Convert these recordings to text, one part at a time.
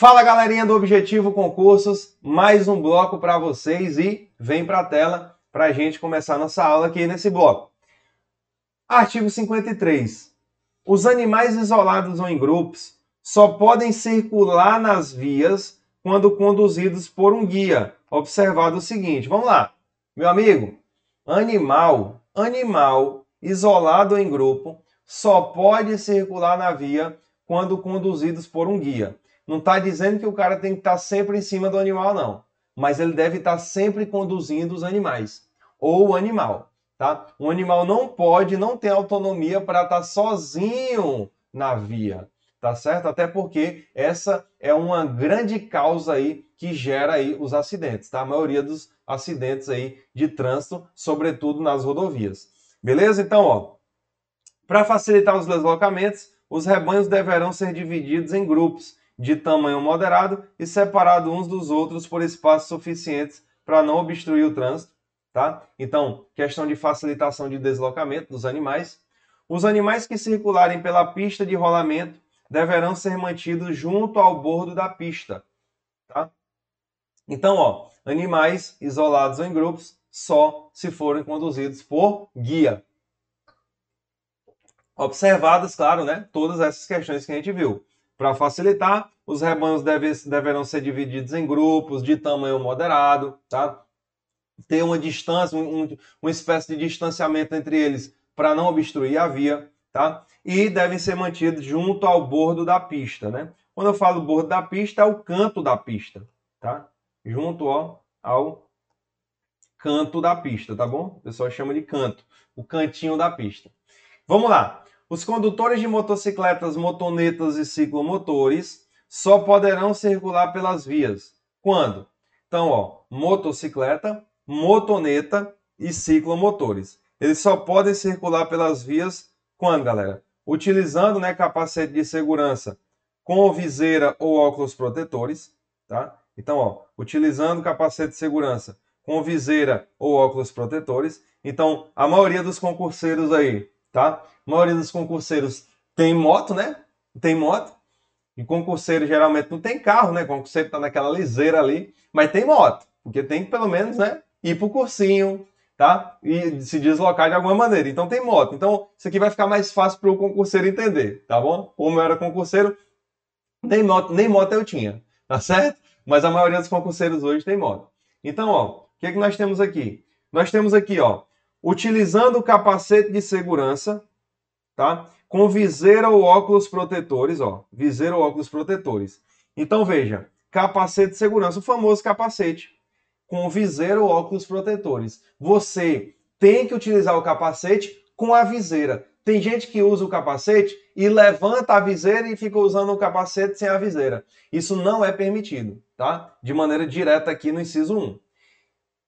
Fala galerinha do Objetivo Concursos, mais um bloco para vocês e vem para a tela para a gente começar nossa aula aqui nesse bloco. Artigo 53. Os animais isolados ou em grupos só podem circular nas vias quando conduzidos por um guia. Observado o seguinte, vamos lá. Meu amigo, animal, animal isolado ou em grupo só pode circular na via quando conduzidos por um guia. Não está dizendo que o cara tem que estar tá sempre em cima do animal, não. Mas ele deve estar tá sempre conduzindo os animais. Ou o animal, tá? Um animal não pode, não tem autonomia para estar tá sozinho na via, tá certo? Até porque essa é uma grande causa aí que gera aí os acidentes, tá? A maioria dos acidentes aí de trânsito, sobretudo nas rodovias. Beleza? Então, ó, para facilitar os deslocamentos, os rebanhos deverão ser divididos em grupos de tamanho moderado e separados uns dos outros por espaços suficientes para não obstruir o trânsito, tá? Então, questão de facilitação de deslocamento dos animais. Os animais que circularem pela pista de rolamento deverão ser mantidos junto ao bordo da pista, tá? Então, ó, animais isolados ou em grupos só se forem conduzidos por guia. Observadas, claro, né, todas essas questões que a gente viu. Para facilitar, os rebanhos deve, deverão ser divididos em grupos de tamanho moderado, tá? Ter uma distância, um, uma espécie de distanciamento entre eles para não obstruir a via, tá? E devem ser mantidos junto ao bordo da pista, né? Quando eu falo bordo da pista, é o canto da pista, tá? Junto ó, ao canto da pista, tá bom? O pessoal chama de canto, o cantinho da pista. Vamos lá. Os condutores de motocicletas, motonetas e ciclomotores só poderão circular pelas vias. Quando? Então, ó, motocicleta, motoneta e ciclomotores. Eles só podem circular pelas vias quando, galera? Utilizando né, capacete de segurança com viseira ou óculos protetores, tá? Então, ó, utilizando capacete de segurança com viseira ou óculos protetores. Então, a maioria dos concurseiros aí tá? A maioria dos concurseiros tem moto, né? Tem moto. E concurseiro geralmente não tem carro, né? Concurseiro tá naquela liseira ali, mas tem moto, porque tem que pelo menos, né, ir pro cursinho, tá? E se deslocar de alguma maneira. Então tem moto. Então isso aqui vai ficar mais fácil para o concurseiro entender, tá bom? Como eu era concurseiro, nem moto, nem moto eu tinha, tá certo? Mas a maioria dos concurseiros hoje tem moto. Então, ó, o que é que nós temos aqui? Nós temos aqui, ó, utilizando o capacete de segurança, tá? Com viseira ou óculos protetores, ó, viseira ou óculos protetores. Então veja, capacete de segurança, o famoso capacete com viseira ou óculos protetores. Você tem que utilizar o capacete com a viseira. Tem gente que usa o capacete e levanta a viseira e fica usando o capacete sem a viseira. Isso não é permitido, tá? De maneira direta aqui no inciso 1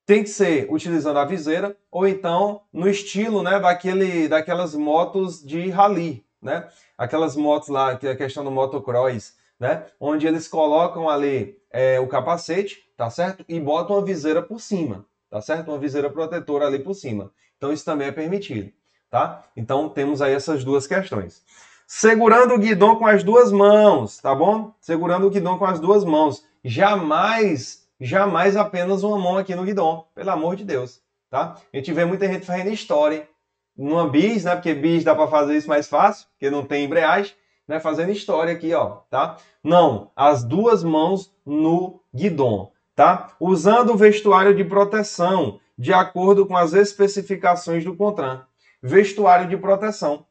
tem que ser utilizando a viseira ou então no estilo né, daquele, daquelas motos de rally, né? Aquelas motos lá, que é a questão do motocross, né? Onde eles colocam ali é, o capacete, tá certo? E botam a viseira por cima, tá certo? Uma viseira protetora ali por cima. Então isso também é permitido, tá? Então temos aí essas duas questões. Segurando o guidão com as duas mãos, tá bom? Segurando o guidão com as duas mãos. Jamais jamais apenas uma mão aqui no guidão, pelo amor de Deus, tá? A gente vê muita gente fazendo história numa bis, né? Porque bis dá para fazer isso mais fácil, porque não tem embreagem, né? Fazendo história aqui, ó, tá? Não, as duas mãos no guidão, tá? Usando o vestuário de proteção, de acordo com as especificações do CONTRAN. Vestuário de proteção.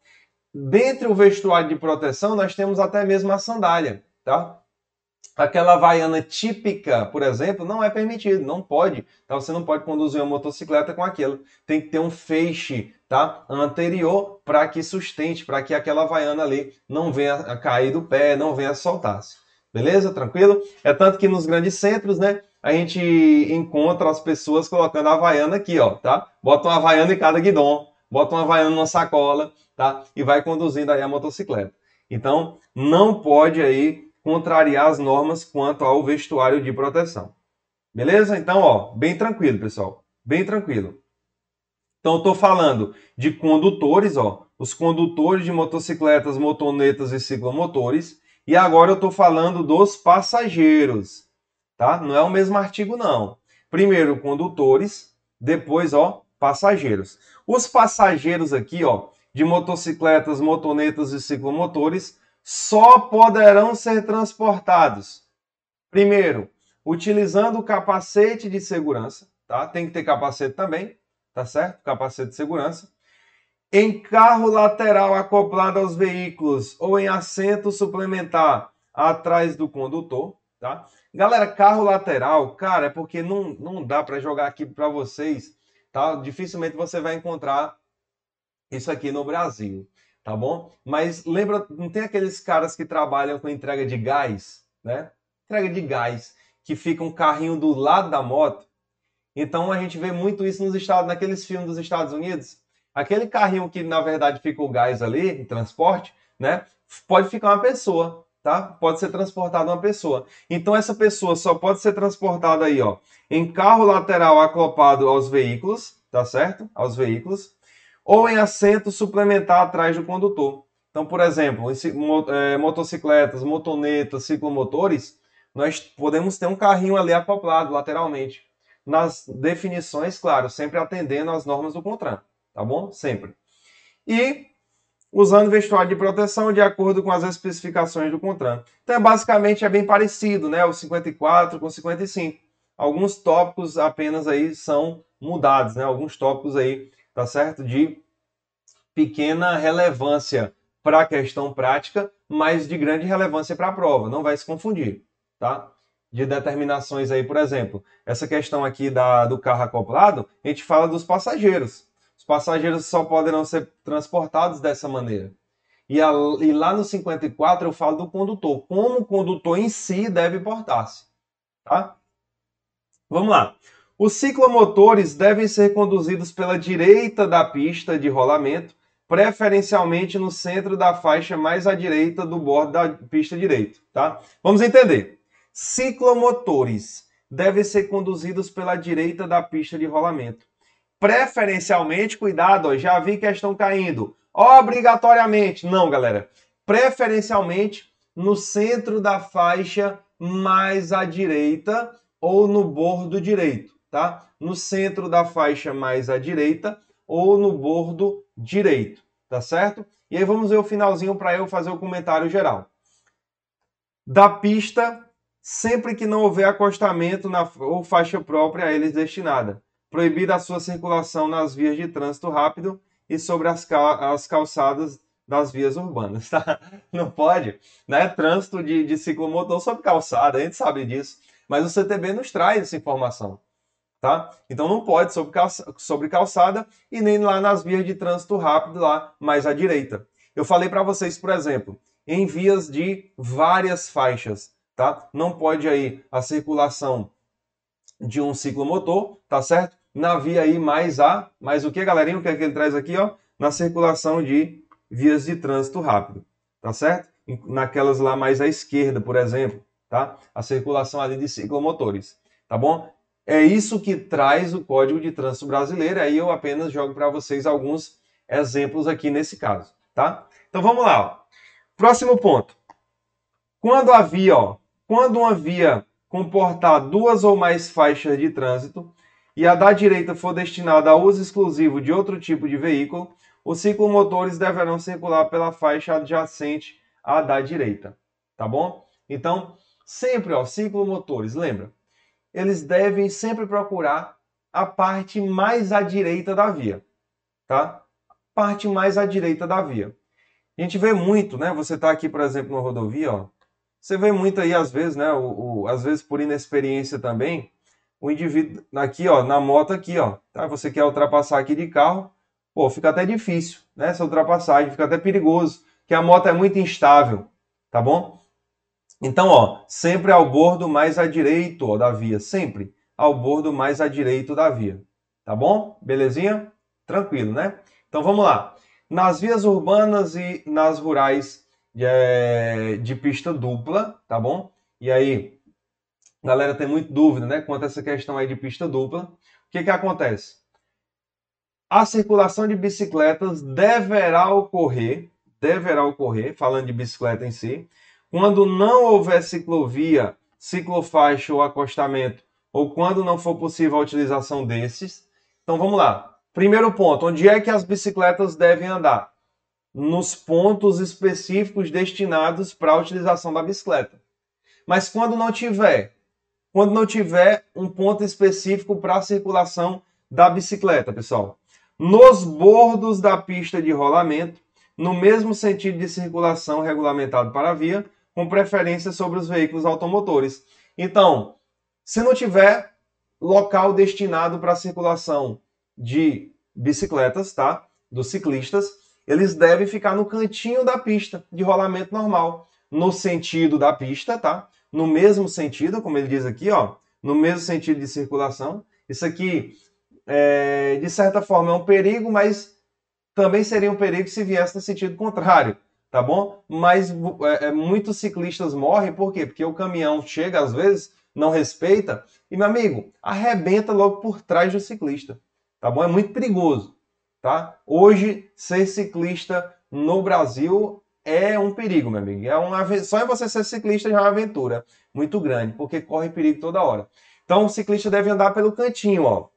Dentre o vestuário de proteção, nós temos até mesmo a sandália, tá? Aquela havaiana típica, por exemplo, não é permitido, não pode. Tá? Você não pode conduzir uma motocicleta com aquilo. Tem que ter um feixe tá? anterior para que sustente, para que aquela havaiana ali não venha a cair do pé, não venha a soltar-se. Beleza? Tranquilo? É tanto que nos grandes centros, né? A gente encontra as pessoas colocando a havaiana aqui, ó, tá? Bota uma havaiana em cada guidão, bota uma havaiana numa sacola, tá? E vai conduzindo aí a motocicleta. Então, não pode aí contrariar as normas quanto ao vestuário de proteção. Beleza? Então, ó, bem tranquilo, pessoal. Bem tranquilo. Então, estou falando de condutores, ó, os condutores de motocicletas, motonetas e ciclomotores, E agora eu estou falando dos passageiros, tá? Não é o mesmo artigo, não. Primeiro, condutores, depois, ó, passageiros. Os passageiros aqui, ó, de motocicletas, motonetas e ciclomotores, só poderão ser transportados. Primeiro, utilizando o capacete de segurança, tá? Tem que ter capacete também, tá certo? Capacete de segurança. Em carro lateral acoplado aos veículos ou em assento suplementar atrás do condutor, tá? Galera, carro lateral, cara, é porque não, não dá para jogar aqui para vocês, tá? Dificilmente você vai encontrar isso aqui no Brasil, tá bom? Mas lembra, não tem aqueles caras que trabalham com entrega de gás, né? Entrega de gás, que fica um carrinho do lado da moto. Então a gente vê muito isso nos estados, naqueles filmes dos Estados Unidos. Aquele carrinho que na verdade fica o gás ali, transporte, né? Pode ficar uma pessoa, tá? Pode ser transportada uma pessoa. Então essa pessoa só pode ser transportada aí, ó, em carro lateral acoplado aos veículos, tá certo? Aos veículos ou em assento suplementar atrás do condutor. Então, por exemplo, em é, motocicletas, motonetas, ciclomotores, nós podemos ter um carrinho ali acoplado lateralmente. Nas definições, claro, sempre atendendo às normas do CONTRAN, tá bom? Sempre. E usando vestuário de proteção de acordo com as especificações do CONTRAN. Então, é basicamente, é bem parecido, né? O 54 com o 55. Alguns tópicos apenas aí são mudados, né? Alguns tópicos aí tá certo? De pequena relevância para a questão prática, mas de grande relevância para a prova. Não vai se confundir, tá? De determinações aí, por exemplo, essa questão aqui da, do carro acoplado, a gente fala dos passageiros. Os passageiros só poderão ser transportados dessa maneira. E, a, e lá no 54 eu falo do condutor, como o condutor em si deve portar-se, tá? Vamos lá. Os ciclomotores devem ser conduzidos pela direita da pista de rolamento, preferencialmente no centro da faixa mais à direita do bordo da pista direito, tá? Vamos entender. Ciclomotores devem ser conduzidos pela direita da pista de rolamento. Preferencialmente, cuidado, ó, já vi questão caindo. Obrigatoriamente, não, galera. Preferencialmente no centro da faixa mais à direita ou no bordo direito tá? No centro da faixa mais à direita ou no bordo direito, tá certo? E aí vamos ver o finalzinho para eu fazer o comentário geral. Da pista, sempre que não houver acostamento na, ou faixa própria a eles destinada. Proibida a sua circulação nas vias de trânsito rápido e sobre as, cal as calçadas das vias urbanas, tá? Não pode, né? Trânsito de, de ciclomotor sobre calçada, a gente sabe disso. Mas o CTB nos traz essa informação tá? Então não pode sobre, calça, sobre calçada e nem lá nas vias de trânsito rápido lá mais à direita. Eu falei para vocês, por exemplo, em vias de várias faixas, tá? Não pode aí a circulação de um ciclomotor, tá certo? Na via aí mais a, mais o que, galerinha? O que é que ele traz aqui, ó? Na circulação de vias de trânsito rápido, tá certo? Naquelas lá mais à esquerda, por exemplo, tá? A circulação ali de ciclomotores, tá bom? É isso que traz o Código de Trânsito Brasileiro. Aí eu apenas jogo para vocês alguns exemplos aqui nesse caso, tá? Então vamos lá. Ó. Próximo ponto. Quando havia, ó, quando uma via comportar duas ou mais faixas de trânsito e a da direita for destinada a uso exclusivo de outro tipo de veículo, os ciclomotores deverão circular pela faixa adjacente à da direita, tá bom? Então, sempre, ó, ciclomotores, lembra? Eles devem sempre procurar a parte mais à direita da via, tá? Parte mais à direita da via. A gente vê muito, né? Você está aqui, por exemplo, na rodovia, ó. Você vê muito aí, às vezes, né? O, o, às vezes por inexperiência também, o indivíduo aqui, ó, na moto aqui, ó. Tá? Você quer ultrapassar aqui de carro, pô, fica até difícil, né? Essa ultrapassagem, fica até perigoso, que a moto é muito instável, tá bom? Então, ó, sempre ao bordo mais à direito ó, da via, sempre ao bordo mais à direito da via. Tá bom? Belezinha? Tranquilo, né? Então vamos lá. Nas vias urbanas e nas rurais é, de pista dupla, tá bom? E aí, galera tem muita dúvida, né, quanto a essa questão aí de pista dupla. O que que acontece? A circulação de bicicletas deverá ocorrer, deverá ocorrer, falando de bicicleta em si, Quando não houver ciclovia, ciclofaixa ou acostamento, ou quando não for possível a utilização desses. Então vamos lá. Primeiro ponto, onde é que as bicicletas devem andar? Nos pontos específicos destinados para a utilização da bicicleta. Mas quando não tiver, quando não tiver um ponto específico para a circulação da bicicleta, pessoal, nos bordos da pista de rolamento, no mesmo sentido de circulação regulamentado para a via, com preferência sobre os veículos automotores. Então, se não tiver local destinado para circulação de bicicletas, tá? Dos ciclistas, eles devem ficar no cantinho da pista de rolamento normal, no sentido da pista, tá? No mesmo sentido, como ele diz aqui, ó, no mesmo sentido de circulação. Isso aqui, é, de certa forma, é um perigo, mas também seria um perigo se viesse no sentido contrário, tá bom? Mas é, é, muitos ciclistas morrem, por quê? Porque o caminhão chega, às vezes, não respeita, e, meu amigo, arrebenta logo por trás do ciclista, tá bom? É muito perigoso, tá? Hoje, ser ciclista no Brasil é um perigo, meu amigo. É uma, só em você ser ciclista já é uma aventura muito grande, porque corre perigo toda hora. Então, o ciclista deve andar pelo cantinho, ó,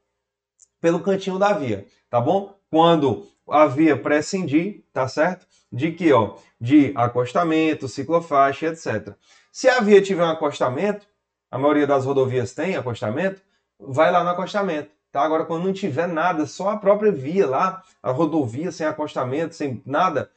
pelo cantinho da via, tá bom? Quando a via prescindir, tá certo? De que, ó, de acostamento, ciclofaixa, etc. Se a via tiver um acostamento, a maioria das rodovias tem acostamento, vai lá no acostamento. Tá? Agora, quando não tiver nada, só a própria via lá, a rodovia sem acostamento, sem nada,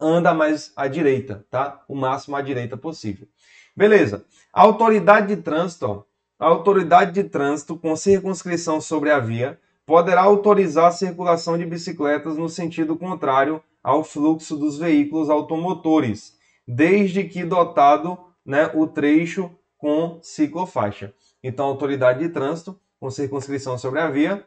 anda mais à direita, tá? O máximo à direita possível. Beleza. A autoridade de trânsito, ó, a autoridade de trânsito com circunscrição sobre a via poderá autorizar a circulação de bicicletas no sentido contrário ao fluxo dos veículos automotores, desde que dotado né, o trecho com ciclofaixa. Então, a autoridade de trânsito, com circunscrição sobre a via,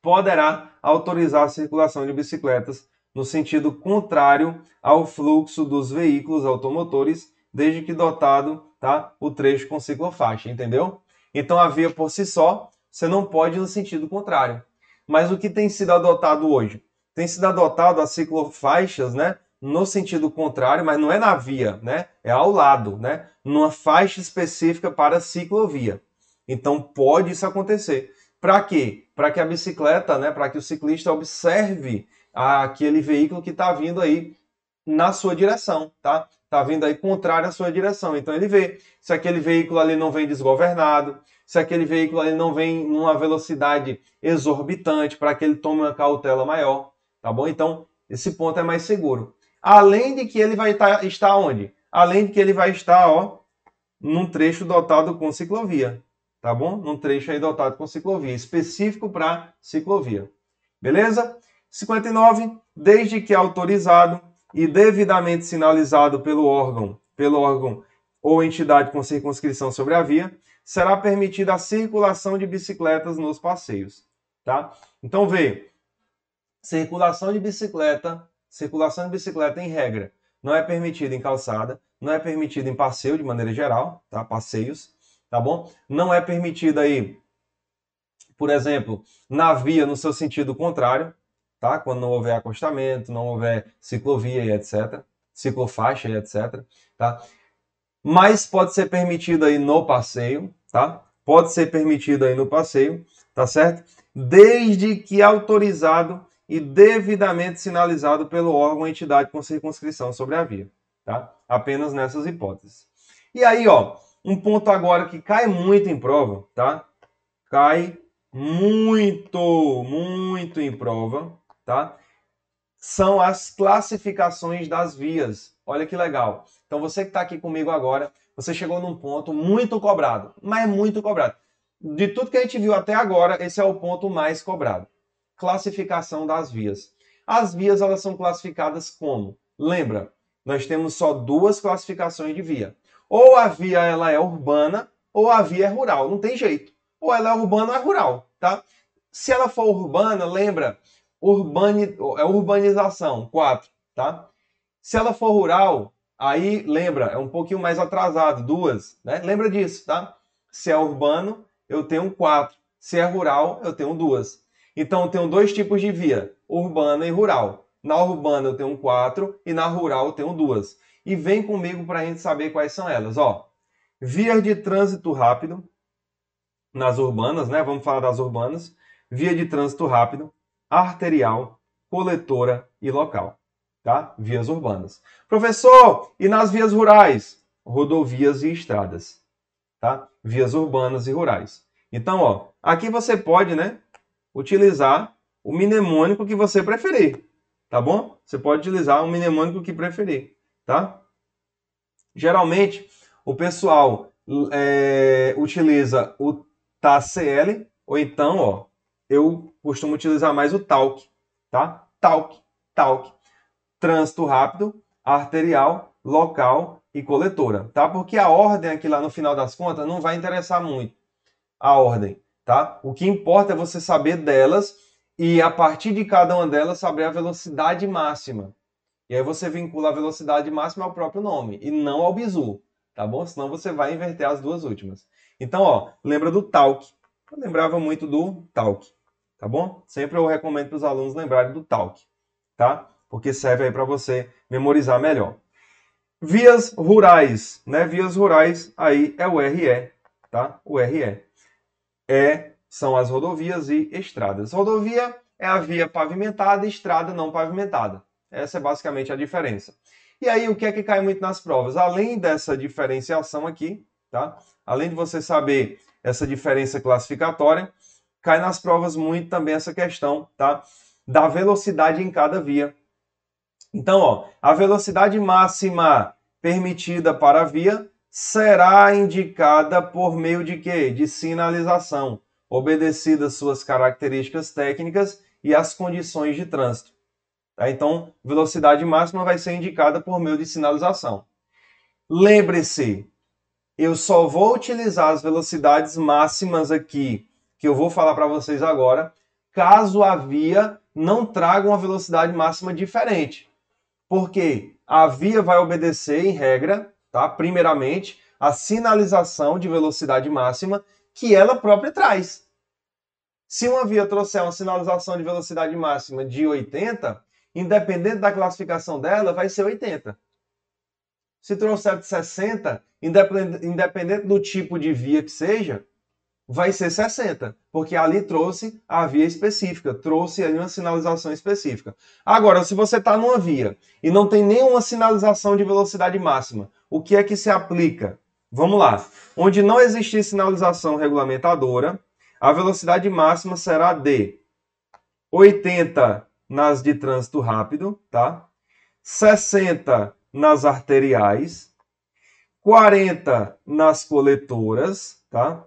poderá autorizar a circulação de bicicletas no sentido contrário ao fluxo dos veículos automotores, desde que dotado tá, o trecho com ciclofaixa, entendeu? Então, a via por si só, você não pode ir no sentido contrário. Mas o que tem sido adotado hoje? Tem sido adotado as ciclofaixas, né? no sentido contrário, mas não é na via, né? É ao lado, né? Numa faixa específica para ciclovia. Então pode isso acontecer. Para quê? Para que a bicicleta, né? Para que o ciclista observe aquele veículo que está vindo aí na sua direção, tá? Tá vindo aí contrário à sua direção. Então ele vê se aquele veículo ali não vem desgovernado, se aquele veículo ali não vem numa velocidade exorbitante, para que ele tome uma cautela maior, tá bom? Então esse ponto é mais seguro. Além de que ele vai estar, estar onde? Além de que ele vai estar, ó, num trecho dotado com ciclovia, tá bom? Num trecho aí dotado com ciclovia, específico para ciclovia. Beleza? 59. Desde que autorizado e devidamente sinalizado pelo órgão, pelo órgão ou entidade com circunscrição sobre a via, será permitida a circulação de bicicletas nos passeios, tá? Então vê, circulação de bicicleta circulação de bicicleta em regra não é permitida em calçada, não é permitida em passeio de maneira geral, tá? Passeios, tá bom? Não é permitida aí, por exemplo, na via no seu sentido contrário, tá? Quando não houver acostamento, não houver ciclovia e etc, ciclofaixa e etc, tá? Mas pode ser permitido aí no passeio, tá? Pode ser permitido aí no passeio, tá certo? Desde que autorizado e devidamente sinalizado pelo órgão ou entidade com circunscrição sobre a via. Tá? Apenas nessas hipóteses. E aí, ó, um ponto agora que cai muito em prova, tá? Cai muito, muito em prova, tá? São as classificações das vias. Olha que legal. Então você que está aqui comigo agora, você chegou num ponto muito cobrado, mas muito cobrado. De tudo que a gente viu até agora, esse é o ponto mais cobrado classificação das vias. As vias elas são classificadas como? Lembra, nós temos só duas classificações de via. Ou a via ela é urbana ou a via é rural, não tem jeito. Ou ela é urbana ou é rural, tá? Se ela for urbana, lembra, urbani, é urbanização, 4, tá? Se ela for rural, aí lembra, é um pouquinho mais atrasado, duas, né? Lembra disso, tá? Se é urbano, eu tenho 4. Se é rural, eu tenho duas. Então, eu tenho dois tipos de via, urbana e rural. Na urbana eu tenho quatro e na rural eu tenho duas. e vem comigo para a gente saber quais são elas. Ó, vias de trânsito rápido nas urbanas, né? Vamos falar das urbanas. Via de trânsito rápido, arterial, coletora e local, tá? Vias urbanas. Professor, e nas vias rurais? Rodovias e estradas, tá? Vias urbanas e rurais. Então, ó, aqui você pode, né, utilizar o mnemônico que você preferir, tá bom? Você pode utilizar o mnemônico que preferir, tá? Geralmente, o pessoal é, utiliza o TACL, ou então, ó, eu costumo utilizar mais o TALC, tá? TALC, TALC. Trânsito rápido, arterial, local e coletora, tá? Porque a ordem aqui lá no final das contas não vai interessar muito a ordem, tá? O que importa é você saber delas e a partir de cada uma delas saber a velocidade máxima. E aí você vincula a velocidade máxima ao próprio nome e não ao bizu, tá bom? Senão você vai inverter as duas últimas. Então, ó, lembra do talk. Eu lembrava muito do talk, tá bom? Sempre eu recomendo para os alunos lembrarem do talk, tá? Porque serve aí para você memorizar melhor. Vias rurais, né? Vias rurais aí é o RE, tá? O RE. É são as rodovias e estradas. Rodovia é a via pavimentada, estrada não pavimentada. Essa é basicamente a diferença. E aí, o que é que cai muito nas provas? Além dessa diferenciação aqui, tá? Além de você saber essa diferença classificatória, cai nas provas muito também essa questão, tá? Da velocidade em cada via. Então, ó, a velocidade máxima permitida para a via será indicada por meio de quê? De sinalização obedecidas suas características técnicas e as condições de trânsito. Tá? Então, velocidade máxima vai ser indicada por meio de sinalização. Lembre-se, eu só vou utilizar as velocidades máximas aqui, que eu vou falar para vocês agora, caso a via não traga uma velocidade máxima diferente. Porque a via vai obedecer, em regra, tá? primeiramente, a sinalização de velocidade máxima que ela própria traz. Se uma via trouxer uma sinalização de velocidade máxima de 80, independente da classificação dela, vai ser 80. Se trouxer de 60, independente do tipo de via que seja, vai ser 60, porque ali trouxe a via específica, trouxe ali uma sinalização específica. Agora, se você está numa via e não tem nenhuma sinalização de velocidade máxima, o que é que se aplica? Vamos lá. Onde não existir sinalização regulamentadora, a velocidade máxima será de 80 nas de trânsito rápido, tá? 60 nas arteriais, 40 nas coletoras, tá?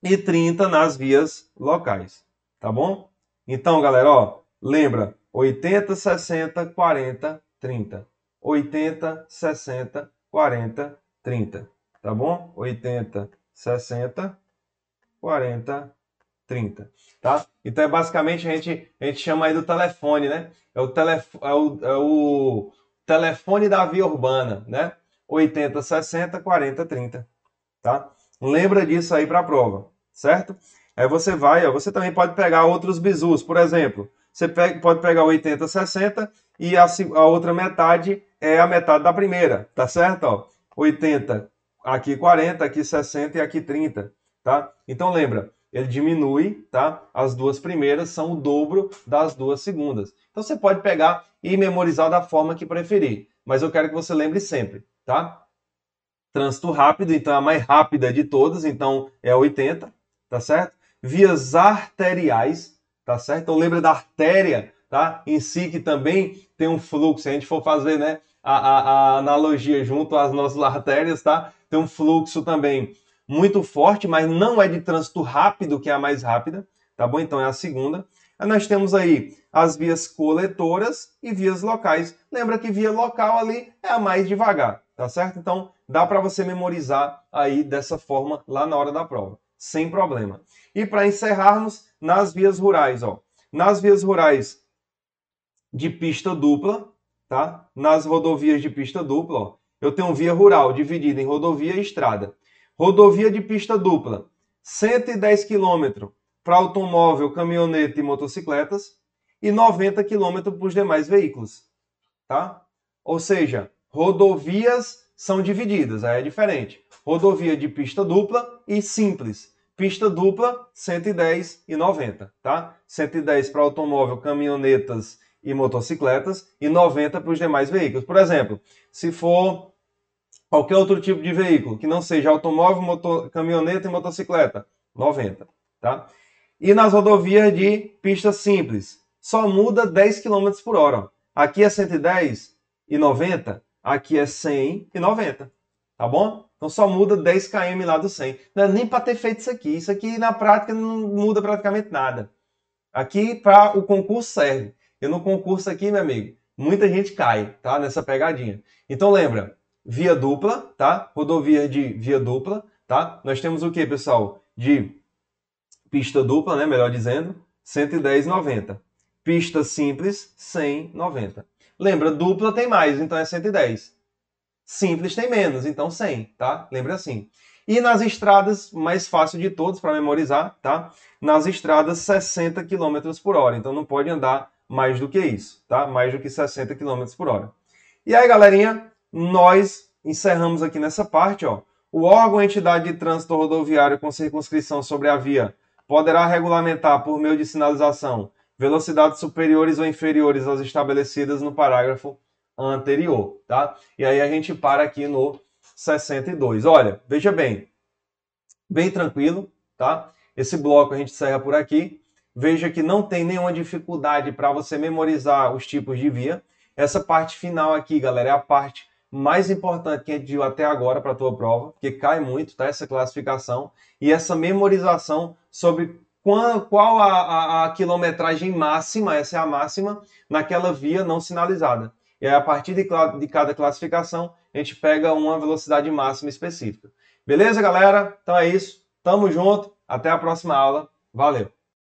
E 30 nas vias locais, tá bom? Então, galera, ó, lembra 80, 60, 40, 30. 80, 60, 40, 30 tá bom? 80, 60, 40, 30, tá? Então é basicamente a gente, a gente chama aí do telefone, né? É o, telef é o, é o telefone da via urbana, né? 80, 60, 40, 30, tá? Lembra disso aí para a prova, certo? Aí você vai, ó, você também pode pegar outros bizus, por exemplo, você pode pegar 80, 60 e a, a outra metade é a metade da primeira, tá certo? Ó, 80, aqui 40, aqui 60 e aqui 30, tá? Então lembra, ele diminui, tá? As duas primeiras são o dobro das duas segundas. Então você pode pegar e memorizar da forma que preferir, mas eu quero que você lembre sempre, tá? Trânsito rápido, então é a mais rápida de todas, então é 80, tá certo? Vias arteriais, tá certo? Então lembra da artéria, tá? Em si que também tem um fluxo, se a gente for fazer, né, a, a, a analogia junto às nossas artérias, tá? tem um fluxo também muito forte, mas não é de trânsito rápido, que é a mais rápida, tá bom? Então é a segunda. Aí nós temos aí as vias coletoras e vias locais. Lembra que via local ali é a mais devagar, tá certo? Então dá para você memorizar aí dessa forma lá na hora da prova, sem problema. E para encerrarmos, nas vias rurais, ó. Nas vias rurais de pista dupla, tá? Nas rodovias de pista dupla, ó eu tenho via rural dividida em rodovia e estrada. Rodovia de pista dupla, 110 km para automóvel, caminhonete e motocicletas e 90 km para os demais veículos, tá? Ou seja, rodovias são divididas, aí é diferente. Rodovia de pista dupla e simples. Pista dupla, 110 e 90, tá? 110 para automóvel, caminhonetas e motocicletas e 90 para os demais veículos. Por exemplo, se for qualquer outro tipo de veículo que não seja automóvel, motor, caminhoneta e motocicleta, 90, tá? E nas rodovias de pista simples, só muda 10 km por hora. Aqui é 110 e 90, aqui é 100 e 90, tá bom? Então só muda 10 km lá do 100. Não é nem para ter feito isso aqui. Isso aqui na prática não muda praticamente nada. Aqui para o concurso serve. E no concurso aqui, meu amigo, muita gente cai, tá? Nessa pegadinha. Então lembra, via dupla, tá? Rodovia de via dupla, tá? Nós temos o que, pessoal? De pista dupla, né? Melhor dizendo, 110,90. Pista simples, 100,90. Lembra, dupla tem mais, então é 110. Simples tem menos, então 100, tá? Lembra assim. E nas estradas, mais fácil de todos para memorizar, tá? Nas estradas, 60 km por hora. Então não pode andar mais do que isso, tá? Mais do que 60 km por hora. E aí, galerinha, nós encerramos aqui nessa parte, ó. O órgão entidade de trânsito rodoviário com circunscrição sobre a via poderá regulamentar por meio de sinalização velocidades superiores ou inferiores às estabelecidas no parágrafo anterior, tá? E aí a gente para aqui no 62. Olha, veja bem, bem tranquilo, tá? Esse bloco a gente encerra por aqui. Veja que não tem nenhuma dificuldade para você memorizar os tipos de via. Essa parte final aqui, galera, é a parte mais importante que a gente viu até agora para a tua prova, porque cai muito, tá? Essa classificação e essa memorização sobre qual, qual a, a, a quilometragem máxima, essa é a máxima, naquela via não sinalizada. E aí, a partir de, de cada classificação, a gente pega uma velocidade máxima específica. Beleza, galera? Então é isso. Tamo junto. Até a próxima aula. Valeu!